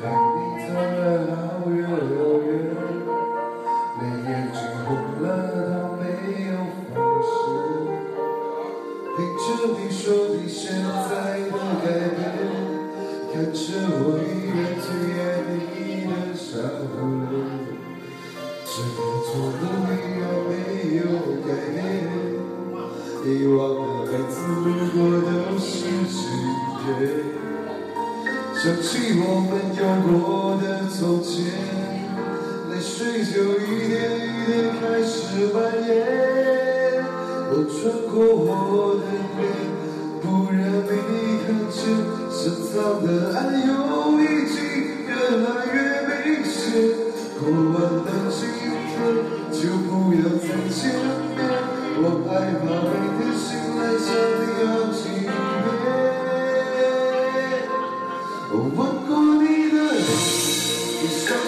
陪你走了好远好远你眼睛红了都没有发现陪着你说你现在的改变看着我依然最爱你的笑脸这条旧路依然没有改变遗忘了每次路过都是想起我们有过的从前，泪水就一点一点开始蔓延。我穿过我的脸，不让你看见，深藏的爱又已经越来越明显。过完了今天，就不要再见面。我害怕每天 He's so